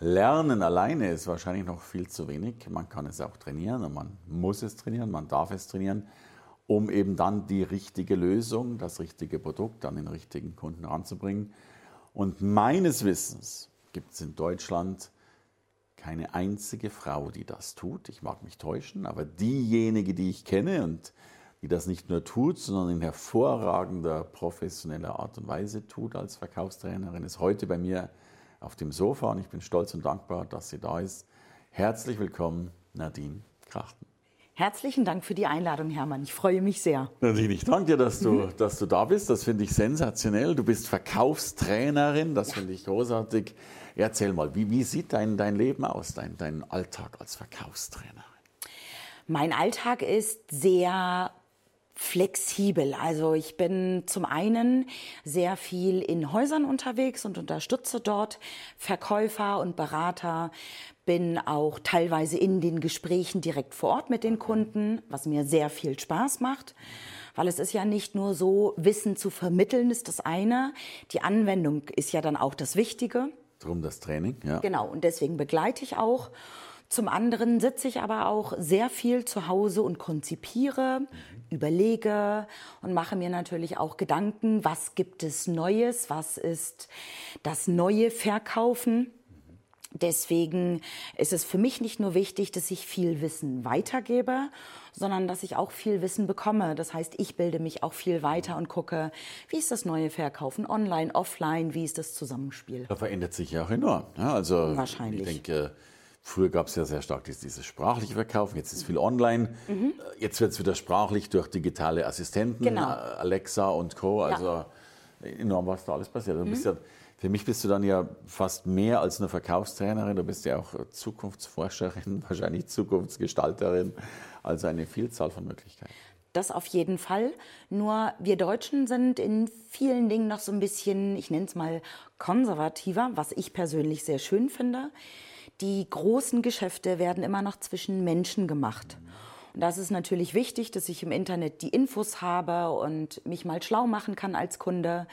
Lernen alleine ist wahrscheinlich noch viel zu wenig. Man kann es auch trainieren und man muss es trainieren, man darf es trainieren, um eben dann die richtige Lösung, das richtige Produkt an den richtigen Kunden ranzubringen. Und meines Wissens gibt es in Deutschland keine einzige Frau, die das tut. Ich mag mich täuschen, aber diejenige, die ich kenne und die das nicht nur tut, sondern in hervorragender professioneller Art und Weise tut als Verkaufstrainerin, ist heute bei mir auf dem Sofa und ich bin stolz und dankbar, dass sie da ist. Herzlich willkommen, Nadine Krachten. Herzlichen Dank für die Einladung, Hermann. Ich freue mich sehr. Nadine, ich danke dir, dass du, dass du da bist. Das finde ich sensationell. Du bist Verkaufstrainerin. Das finde ich großartig. Erzähl mal, wie, wie sieht dein, dein Leben aus, dein, dein Alltag als Verkaufstrainerin? Mein Alltag ist sehr flexibel. Also ich bin zum einen sehr viel in Häusern unterwegs und unterstütze dort Verkäufer und Berater, bin auch teilweise in den Gesprächen direkt vor Ort mit den Kunden, was mir sehr viel Spaß macht. Weil es ist ja nicht nur so, Wissen zu vermitteln ist das eine, die Anwendung ist ja dann auch das Wichtige. Drum das Training, ja. Genau, und deswegen begleite ich auch. Zum anderen sitze ich aber auch sehr viel zu Hause und konzipiere, mhm. überlege und mache mir natürlich auch Gedanken, was gibt es Neues, was ist das neue Verkaufen. Deswegen ist es für mich nicht nur wichtig, dass ich viel Wissen weitergebe, sondern dass ich auch viel Wissen bekomme. Das heißt, ich bilde mich auch viel weiter und gucke, wie ist das neue Verkaufen online, offline, wie ist das Zusammenspiel. Da verändert sich ja auch enorm. Ja, also Wahrscheinlich. Ich denke, Früher gab es ja sehr stark dieses sprachliche Verkaufen, jetzt ist viel online. Mhm. Jetzt wird es wieder sprachlich durch digitale Assistenten, genau. Alexa und Co. Also ja. enorm, was da alles passiert. Mhm. Ja, für mich bist du dann ja fast mehr als eine Verkaufstrainerin, du bist ja auch Zukunftsforscherin, wahrscheinlich Zukunftsgestalterin, also eine Vielzahl von Möglichkeiten. Das auf jeden Fall. Nur wir Deutschen sind in vielen Dingen noch so ein bisschen, ich nenne es mal konservativer, was ich persönlich sehr schön finde die großen Geschäfte werden immer noch zwischen Menschen gemacht. Und das ist natürlich wichtig, dass ich im Internet die Infos habe und mich mal schlau machen kann als Kunde.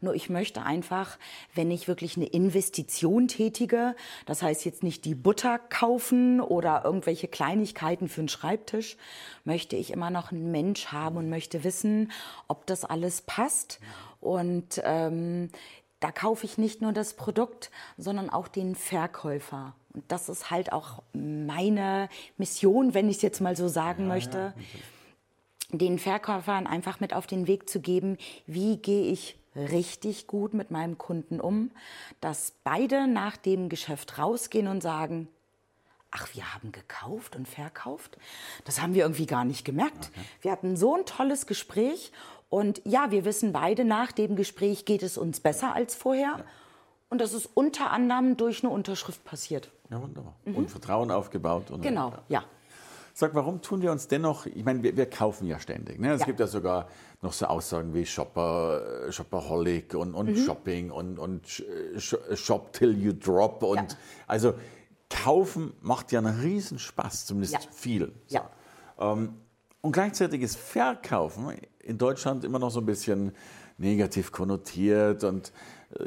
Nur ich möchte einfach, wenn ich wirklich eine Investition tätige, das heißt jetzt nicht die Butter kaufen oder irgendwelche Kleinigkeiten für einen Schreibtisch, möchte ich immer noch einen Mensch haben und möchte wissen, ob das alles passt. Und ähm, da kaufe ich nicht nur das Produkt, sondern auch den Verkäufer. Und das ist halt auch meine Mission, wenn ich es jetzt mal so sagen ja, möchte, ja, den Verkäufern einfach mit auf den Weg zu geben, wie gehe ich richtig gut mit meinem Kunden um, dass beide nach dem Geschäft rausgehen und sagen, ach, wir haben gekauft und verkauft. Das haben wir irgendwie gar nicht gemerkt. Okay. Wir hatten so ein tolles Gespräch und ja, wir wissen beide, nach dem Gespräch geht es uns besser als vorher. Ja. Und das ist unter anderem durch eine Unterschrift passiert. Ja, wunderbar. Mhm. Und Vertrauen aufgebaut. genau, ja. Sag, warum tun wir uns dennoch, ich meine, wir, wir kaufen ja ständig. Ne? Es ja. gibt ja sogar noch so Aussagen wie Shopper, äh, Shopaholic und, und mhm. Shopping und, und Shop till you drop. Und ja. also kaufen macht ja einen Riesenspaß, zumindest ja. viel. Ja. Ähm, und gleichzeitig ist Verkaufen in Deutschland immer noch so ein bisschen negativ konnotiert. Und äh,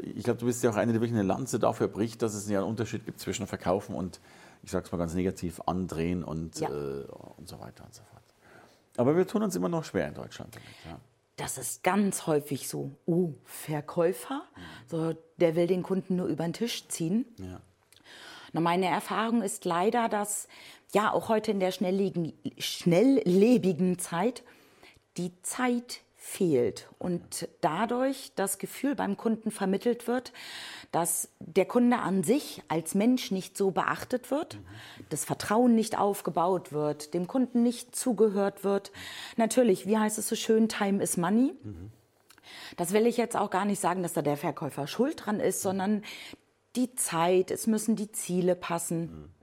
ich glaube, du bist ja auch eine, die wirklich eine Lanze dafür bricht, dass es ja einen Unterschied gibt zwischen Verkaufen und, ich sage es mal ganz negativ, andrehen und, ja. äh, und so weiter und so fort. Aber wir tun uns immer noch schwer in Deutschland damit. Ja. Das ist ganz häufig so. Oh, Verkäufer, mhm. so, der will den Kunden nur über den Tisch ziehen. Ja. Na, meine Erfahrung ist leider, dass ja auch heute in der schnelllebigen Zeit die Zeit fehlt und dadurch das Gefühl beim Kunden vermittelt wird, dass der Kunde an sich als Mensch nicht so beachtet wird, das Vertrauen nicht aufgebaut wird, dem Kunden nicht zugehört wird. Natürlich, wie heißt es so schön, Time is Money. Das will ich jetzt auch gar nicht sagen, dass da der Verkäufer schuld dran ist, sondern die Zeit, es müssen die Ziele passen.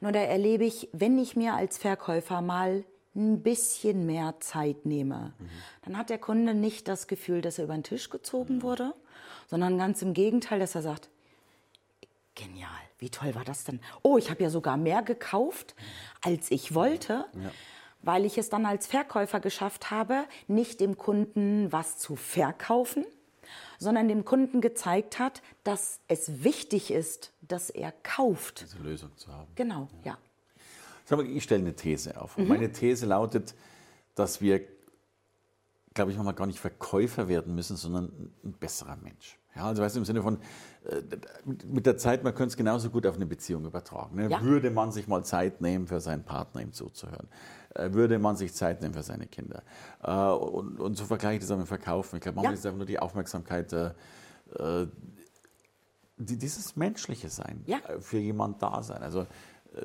Nur da erlebe ich, wenn ich mir als Verkäufer mal ein bisschen mehr Zeit nehme, mhm. dann hat der Kunde nicht das Gefühl, dass er über den Tisch gezogen mhm. wurde, sondern ganz im Gegenteil, dass er sagt, genial, wie toll war das denn? Oh, ich habe ja sogar mehr gekauft, als ich wollte. Ja weil ich es dann als Verkäufer geschafft habe, nicht dem Kunden was zu verkaufen, sondern dem Kunden gezeigt hat, dass es wichtig ist, dass er kauft. Diese Lösung zu haben. Genau, ja. ja. Ich stelle eine These auf. Mhm. Meine These lautet, dass wir, glaube ich, manchmal gar nicht Verkäufer werden müssen, sondern ein besserer Mensch. Ja, also weißt du, im Sinne von, äh, mit der Zeit, man könnte es genauso gut auf eine Beziehung übertragen. Ne? Ja. Würde man sich mal Zeit nehmen, für seinen Partner ihm zuzuhören? Äh, würde man sich Zeit nehmen für seine Kinder? Äh, und, und so vergleiche ich das auch mit Verkaufen. Ich glaube, manchmal ja. ist einfach nur die Aufmerksamkeit, äh, die, dieses menschliche Sein, ja. für jemand da sein. Also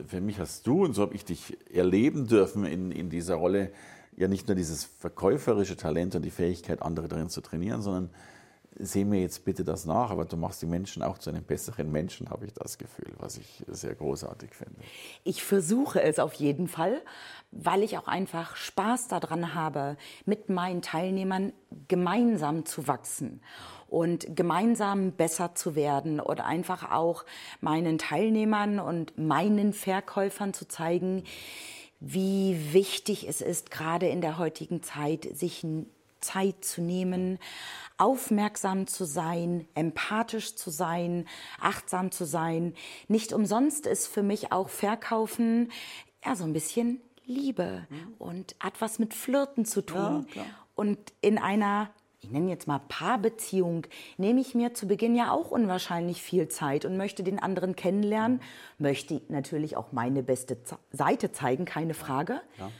für mich hast du, und so habe ich dich erleben dürfen in, in dieser Rolle, ja nicht nur dieses verkäuferische Talent und die Fähigkeit, andere darin zu trainieren, sondern seh mir jetzt bitte das nach, aber du machst die Menschen auch zu einem besseren Menschen, habe ich das Gefühl, was ich sehr großartig finde. Ich versuche es auf jeden Fall, weil ich auch einfach Spaß daran habe, mit meinen Teilnehmern gemeinsam zu wachsen und gemeinsam besser zu werden oder einfach auch meinen Teilnehmern und meinen Verkäufern zu zeigen, wie wichtig es ist, gerade in der heutigen Zeit, sich Zeit zu nehmen, aufmerksam zu sein, empathisch zu sein, achtsam zu sein. Nicht umsonst ist für mich auch Verkaufen ja so ein bisschen Liebe mhm. und hat was mit Flirten zu tun. Ja, und in einer ich nenne jetzt mal Paarbeziehung, nehme ich mir zu Beginn ja auch unwahrscheinlich viel Zeit und möchte den anderen kennenlernen, möchte natürlich auch meine beste Seite zeigen, keine Frage. Ja.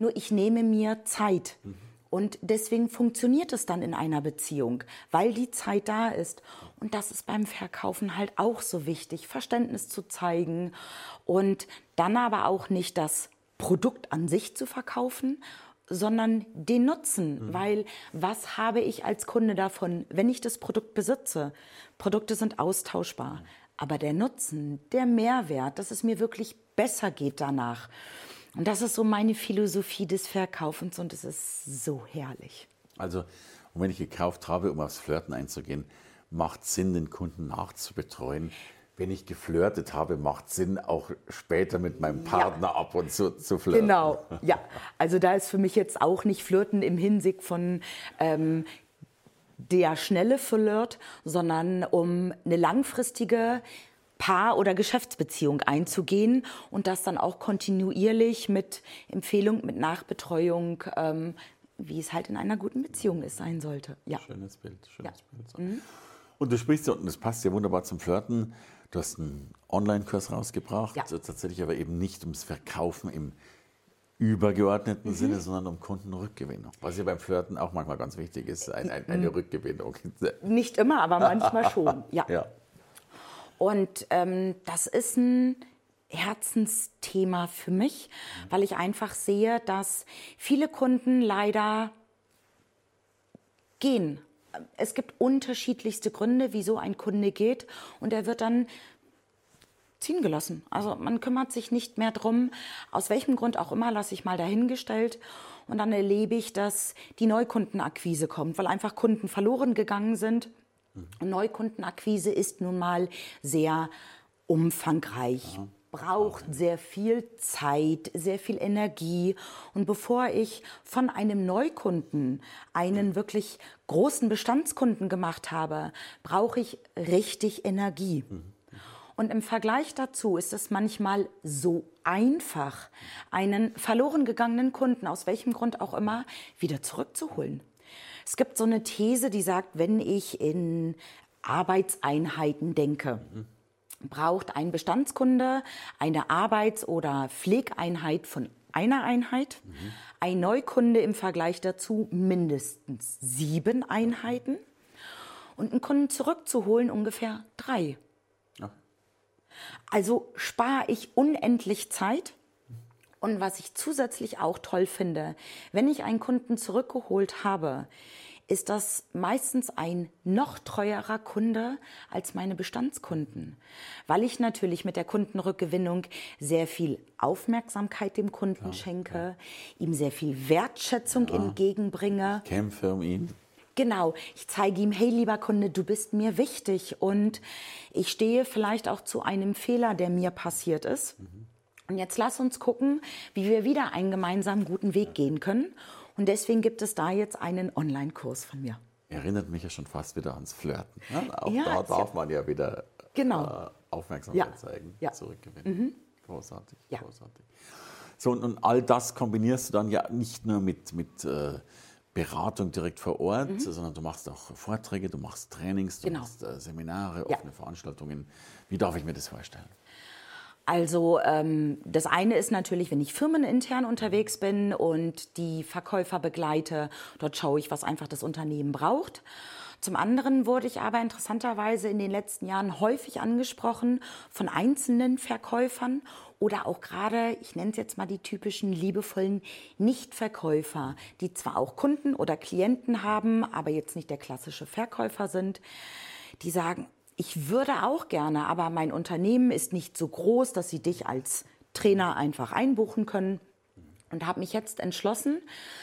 Nur ich nehme mir Zeit. Mhm. Und deswegen funktioniert es dann in einer Beziehung, weil die Zeit da ist. Und das ist beim Verkaufen halt auch so wichtig, Verständnis zu zeigen und dann aber auch nicht das Produkt an sich zu verkaufen, sondern den Nutzen, mhm. weil was habe ich als Kunde davon, wenn ich das Produkt besitze? Produkte sind austauschbar, mhm. aber der Nutzen, der Mehrwert, dass es mir wirklich besser geht danach. Und das ist so meine Philosophie des Verkaufens und es ist so herrlich. Also, und wenn ich gekauft habe, um aufs Flirten einzugehen, macht Sinn, den Kunden nachzubetreuen. Wenn ich geflirtet habe, macht Sinn, auch später mit meinem Partner ja. ab und zu zu flirten. Genau, ja. Also da ist für mich jetzt auch nicht Flirten im Hinsicht von ähm, der schnelle Flirt, sondern um eine langfristige Paar- oder Geschäftsbeziehung einzugehen und das dann auch kontinuierlich mit Empfehlung, mit Nachbetreuung, ähm, wie es halt in einer guten Beziehung ist, sein sollte. Ja. Schönes Bild, schönes ja. Bild. So. Mhm. Und du sprichst ja, und das passt ja wunderbar zum Flirten, du hast einen Online-Kurs rausgebracht, ja. tatsächlich aber eben nicht ums Verkaufen im übergeordneten mhm. Sinne, sondern um Kundenrückgewinnung. Was ja beim Flirten auch manchmal ganz wichtig ist, ein, ein, eine mhm. Rückgewinnung. Nicht immer, aber manchmal schon, ja. ja. Und ähm, das ist ein Herzensthema für mich, weil ich einfach sehe, dass viele Kunden leider gehen. Es gibt unterschiedlichste Gründe, wieso ein Kunde geht und er wird dann ziehen gelassen. Also man kümmert sich nicht mehr drum, aus welchem Grund auch immer, lasse ich mal dahingestellt. Und dann erlebe ich, dass die Neukundenakquise kommt, weil einfach Kunden verloren gegangen sind Neukundenakquise ist nun mal sehr umfangreich. Ja braucht sehr viel Zeit, sehr viel Energie. Und bevor ich von einem Neukunden einen wirklich großen Bestandskunden gemacht habe, brauche ich richtig Energie. Und im Vergleich dazu ist es manchmal so einfach, einen verloren gegangenen Kunden, aus welchem Grund auch immer, wieder zurückzuholen. Es gibt so eine These, die sagt, wenn ich in Arbeitseinheiten denke, braucht ein Bestandskunde eine Arbeits- oder Pflegeinheit von einer Einheit, mhm. ein Neukunde im Vergleich dazu mindestens sieben Einheiten und einen Kunden zurückzuholen ungefähr drei. Ja. Also spare ich unendlich Zeit und was ich zusätzlich auch toll finde, wenn ich einen Kunden zurückgeholt habe, ist das meistens ein noch treuerer Kunde als meine Bestandskunden, weil ich natürlich mit der Kundenrückgewinnung sehr viel Aufmerksamkeit dem Kunden schenke, ihm sehr viel Wertschätzung entgegenbringe. Kämpfe um ihn. Genau, ich zeige ihm, hey lieber Kunde, du bist mir wichtig und ich stehe vielleicht auch zu einem Fehler, der mir passiert ist. Und jetzt lass uns gucken, wie wir wieder einen gemeinsamen guten Weg gehen können. Und deswegen gibt es da jetzt einen Online-Kurs von mir. Erinnert mich ja schon fast wieder ans Flirten. Ne? Auch Ja, da darf man ja wieder Genau. äh, Aufmerksamkeit Ja. zeigen, Ja. Mhm. zurückgewinnen. Großartig, Ja. großartig. So, und, und all das kombinierst du dann ja nicht nur mit, mit äh, Beratung direkt vor Ort, sondern du machst auch Vorträge, du machst Trainings, du Mhm. Genau. machst äh, Seminare, Ja. offene Veranstaltungen. Wie darf ich mir das vorstellen? Also ähm, das eine ist natürlich, wenn ich firmenintern unterwegs bin und die Verkäufer begleite, dort schaue ich, was einfach das Unternehmen braucht. Zum anderen wurde ich aber interessanterweise in den letzten Jahren häufig angesprochen von einzelnen Verkäufern oder auch gerade, ich nenne es jetzt mal die typischen liebevollen Nichtverkäufer, die zwar auch Kunden oder Klienten haben, aber jetzt nicht der klassische Verkäufer sind, die sagen, ich würde auch gerne, aber mein Unternehmen ist nicht so groß, dass sie dich als Trainer einfach einbuchen können. Und habe mich jetzt entschlossen,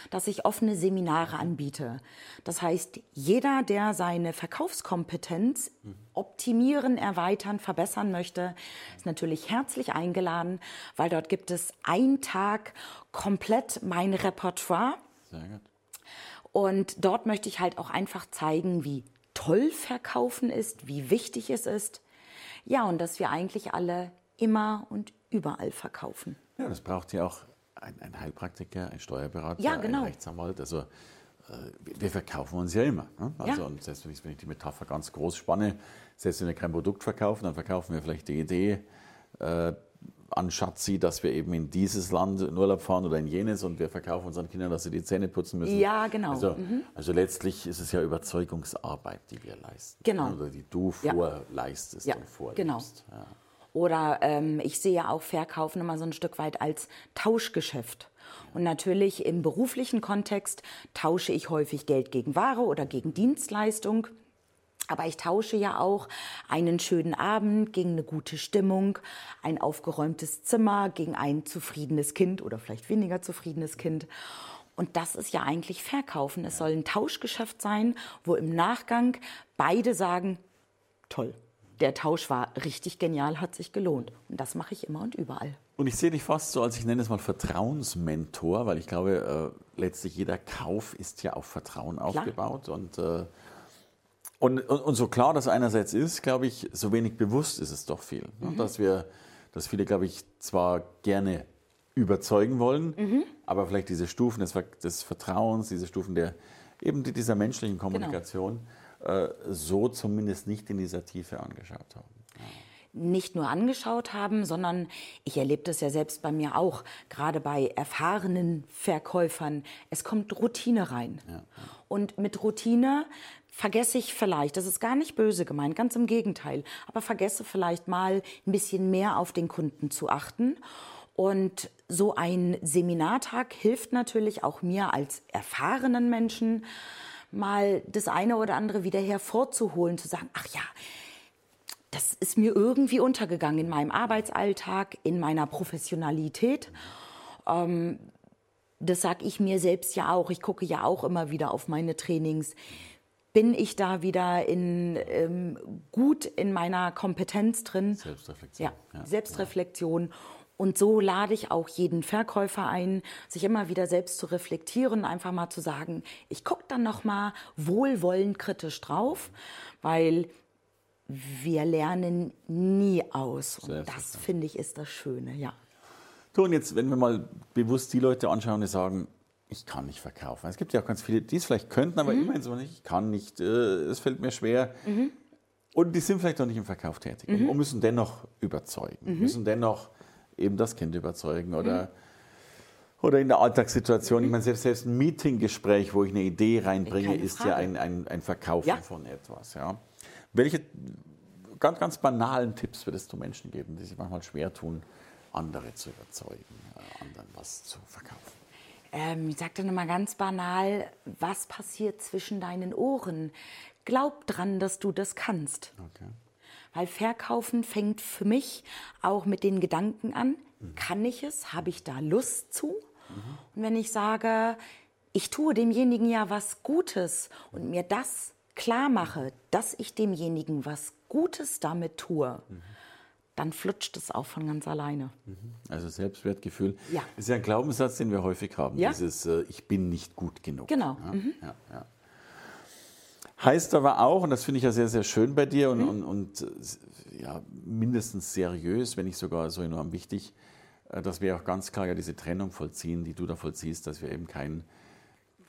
dass ich offene Seminare anbiete. Das heißt, jeder, der seine Verkaufskompetenz optimieren, erweitern, verbessern möchte, ist natürlich herzlich eingeladen, weil dort gibt es einen Tag komplett mein Repertoire. Sehr gut. Und dort möchte ich halt auch einfach zeigen, wie toll Verkaufen ist, wie wichtig es ist. Ja, und dass wir eigentlich alle immer und überall verkaufen. Ja, das braucht ja auch ein, ein Heilpraktiker, ein Steuerberater, Ja, genau. ein Rechtsanwalt. Also äh, wir verkaufen uns ja immer. Ne? Also Ja. und selbst wenn ich die Metapher ganz groß spanne, selbst wenn wir kein Produkt verkaufen, dann verkaufen wir vielleicht die Idee äh, an Schatzi, dass wir eben in dieses Land in Urlaub fahren oder in jenes und wir verkaufen unseren Kindern, dass sie die Zähne putzen müssen. Ja, genau. Also, also letztlich ist es ja Überzeugungsarbeit, die wir leisten. Genau. Oder die du Ja. vorleistest Ja, und vorlebst. genau. Ja. Oder ähm, ich sehe auch Verkaufen immer so ein Stück weit als Tauschgeschäft. Und natürlich im beruflichen Kontext tausche ich häufig Geld gegen Ware oder gegen Dienstleistung. Aber ich tausche ja auch einen schönen Abend gegen eine gute Stimmung, ein aufgeräumtes Zimmer gegen ein zufriedenes Kind oder vielleicht weniger zufriedenes Kind. Und das ist ja eigentlich Verkaufen. Es soll ein Tauschgeschäft sein, wo im Nachgang beide sagen, toll, der Tausch war richtig genial, hat sich gelohnt. Und das mache ich immer und überall. Und ich sehe dich fast so als, ich nenne es mal Vertrauensmentor, weil ich glaube, äh, letztlich jeder Kauf ist ja auf Vertrauen aufgebaut. Und, äh, und, und, und so klar das einerseits ist, glaube ich, so wenig bewusst ist es doch viel. Ne? Dass wir, dass viele, glaube ich, zwar gerne überzeugen wollen, aber vielleicht diese Stufen des, des Vertrauens, diese Stufen der eben die- dieser menschlichen Kommunikation äh, so zumindest nicht in dieser Tiefe angeschaut haben. nicht nur angeschaut haben, sondern ich erlebe das ja selbst bei mir auch, gerade bei erfahrenen Verkäufern. Es kommt Routine rein. Und mit Routine vergesse ich vielleicht, das ist gar nicht böse gemeint, ganz im Gegenteil, aber vergesse vielleicht mal ein bisschen mehr auf den Kunden zu achten. Und so ein Seminartag hilft natürlich auch mir als erfahrenen Menschen, mal das eine oder andere wieder hervorzuholen, zu sagen, ach ja, das ist mir irgendwie untergegangen in meinem Arbeitsalltag, in meiner Professionalität. Ähm, das sage ich mir selbst ja auch. Ich gucke ja auch immer wieder auf meine Trainings. Bin ich da wieder in, ähm, gut in meiner Kompetenz drin? Selbstreflexion. Ja, Selbstreflexion. Und so lade ich auch jeden Verkäufer ein, sich immer wieder selbst zu reflektieren, einfach mal zu sagen, ich gucke dann noch mal wohlwollend kritisch drauf, weil wir lernen nie aus. Und das finde ich ist das Schöne, ja. So, und jetzt, wenn wir mal bewusst die Leute anschauen, die sagen, ich kann nicht verkaufen. Es gibt ja auch ganz viele, die es vielleicht könnten, aber immerhin so nicht, ich kann nicht, äh, es fällt mir schwer. Und die sind vielleicht auch nicht im Verkauf tätig und- und müssen dennoch überzeugen, müssen dennoch eben das Kind überzeugen oder, oder in der Alltagssituation. Ich meine, selbst, selbst ein Meetinggespräch, wo ich eine Idee reinbringe, Keine ist Frage. ja ein, ein, ein Verkaufen Ja. von etwas. Ja. Welche ganz, ganz banalen Tipps würdest du Menschen geben, die sich manchmal schwer tun, andere zu überzeugen, äh, anderen was zu verkaufen? Ähm, ich sage dann immer ganz banal, was passiert zwischen deinen Ohren? Glaub dran, dass du das kannst. Okay. Weil Verkaufen fängt für mich auch mit den Gedanken an, mhm. kann ich es? Habe ich da Lust zu? Mhm. Und wenn ich sage, ich tue demjenigen ja was Gutes und mir das klar mache, dass ich demjenigen was Gutes damit tue, mhm. Dann flutscht es auch von ganz alleine. Mhm. Also Selbstwertgefühl ja. ist ja ein Glaubenssatz, den wir häufig haben. Ja? Dieses äh, Ich bin nicht gut genug. Genau. Ja? Mhm. Ja, heißt aber auch, und das finde ich ja sehr, sehr schön bei dir und, mhm. und, und äh, ja, mindestens seriös, wenn nicht sogar so enorm wichtig, äh, dass wir auch ganz klar ja diese Trennung vollziehen, die du da vollziehst, dass wir eben kein,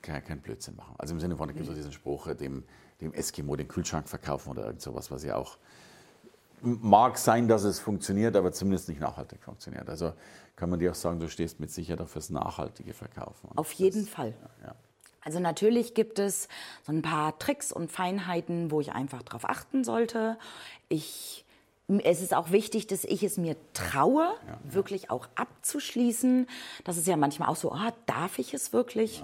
kein, kein Blödsinn machen. Also im Sinne von, da gibt es mhm. diesen Spruch, dem dem Eskimo den Kühlschrank verkaufen oder irgend sowas, was ja auch mag sein, dass es funktioniert, aber zumindest nicht nachhaltig funktioniert. Also kann man dir auch sagen, du stehst mit Sicherheit fürs nachhaltige Verkaufen. Auf jeden das, Fall. Ja, ja. Also natürlich gibt es so ein paar Tricks und Feinheiten, wo ich einfach darauf achten sollte. Ich es ist auch wichtig, dass ich es mir traue, ja, wirklich auch abzuschließen. Das ist ja manchmal auch so, ah, darf ich es wirklich?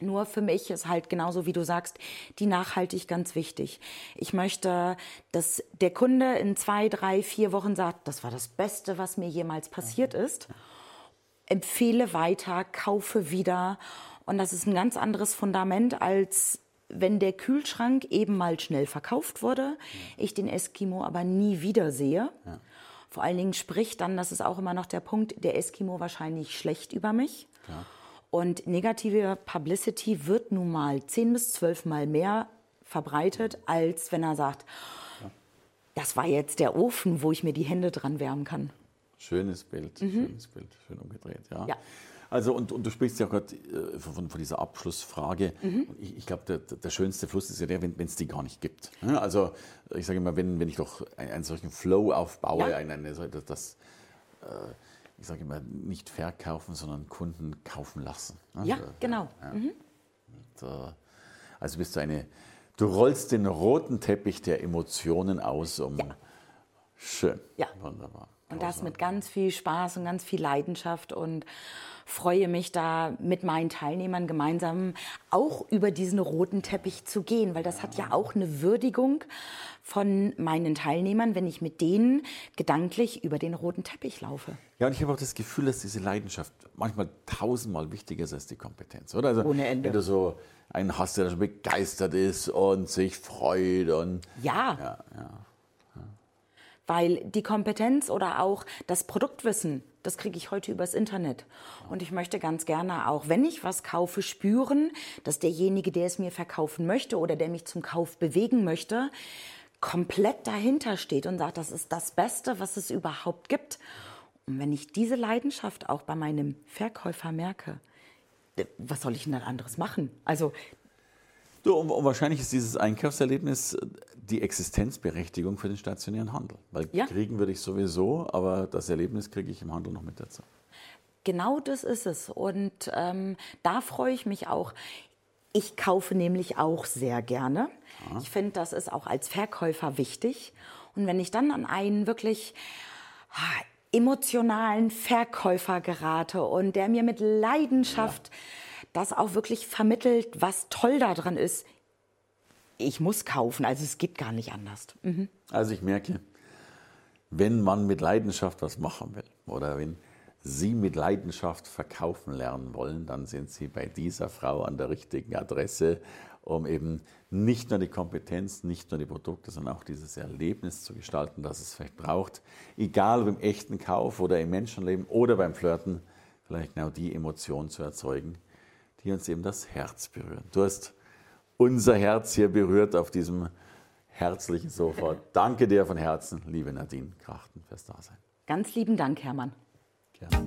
Nur für mich ist halt genauso wie du sagst, die Nachhaltig ganz wichtig. Ich möchte, dass der Kunde in zwei, drei, vier Wochen sagt, das war das Beste, was mir jemals passiert ist. Empfehle weiter, kaufe wieder. Und das ist ein ganz anderes Fundament, als wenn der Kühlschrank eben mal schnell verkauft wurde, ich den Eskimo aber nie wieder sehe. Ja. Vor allen Dingen spricht dann, das ist auch immer noch der Punkt, der Eskimo wahrscheinlich schlecht über mich. Ja. Und negative Publicity wird nun mal zehn bis zwölf Mal mehr verbreitet, als wenn er sagt, das war jetzt der Ofen, wo ich mir die Hände dran wärmen kann. Schönes Bild, mhm. schönes Bild, schön umgedreht, ja. ja. Also und, und, du sprichst ja gerade äh, von, von, dieser Abschlussfrage. Mhm. Ich, ich glaube, der, der, schönste Fluss ist ja der, wenn es die gar nicht gibt. Also ich sage immer, wenn, wenn ich doch einen, einen solchen Flow aufbaue, ja. eine, eine, das, das äh, ich sage immer, nicht verkaufen, sondern Kunden kaufen lassen. Ne? Ja, genau. Ja. Mhm. Und, äh, also bist du eine, du rollst den roten Teppich der Emotionen aus, um ja. schön. Ja. Wunderbar. Und das mit ganz viel Spaß und ganz viel Leidenschaft und freue mich da mit meinen Teilnehmern gemeinsam auch über diesen roten Teppich zu gehen, weil das hat ja auch eine Würdigung von meinen Teilnehmern, wenn ich mit denen gedanklich über den roten Teppich laufe. Ja, und ich habe auch das Gefühl, dass diese Leidenschaft manchmal tausendmal wichtiger ist als die Kompetenz, oder? Also, Ohne Ende. Wenn du so einen hast, der schon begeistert ist und sich freut und. Ja. ja, ja weil die Kompetenz oder auch das Produktwissen, das kriege ich heute übers Internet. Und ich möchte ganz gerne auch, wenn ich was kaufe, spüren, dass derjenige, der es mir verkaufen möchte oder der mich zum Kauf bewegen möchte, komplett dahinter steht und sagt, das ist das Beste, was es überhaupt gibt. Und wenn ich diese Leidenschaft auch bei meinem Verkäufer merke, was soll ich denn dann anderes machen? Also Du, und, wahrscheinlich ist dieses Einkaufserlebnis äh, die Existenzberechtigung für den stationären Handel. Weil ja. kriegen würde ich sowieso, aber das Erlebnis kriege ich im Handel noch mit dazu. Genau das ist es. Und ähm, da freue ich mich auch. Ich kaufe nämlich auch sehr gerne. Ja. Ich finde, das ist auch als Verkäufer wichtig. Und wenn ich dann an einen wirklich ah, emotionalen Verkäufer gerate und der mir mit Leidenschaft ja das auch wirklich vermittelt, was toll daran ist. Ich muss kaufen, also es geht gar nicht anders. Mhm. Also ich merke, wenn man mit Leidenschaft was machen will oder wenn Sie mit Leidenschaft verkaufen lernen wollen, dann sind Sie bei dieser Frau an der richtigen Adresse, um eben nicht nur die Kompetenz, nicht nur die Produkte, sondern auch dieses Erlebnis zu gestalten, das es vielleicht braucht. Egal ob im echten Kauf oder im Menschenleben oder beim Flirten, vielleicht genau die Emotion zu erzeugen, die uns eben das Herz berühren. Du hast unser Herz hier berührt auf diesem herzlichen Sofa. Danke dir von Herzen, liebe Nadine Krachten, fürs Dasein. Ganz lieben Dank, Hermann. Gerne.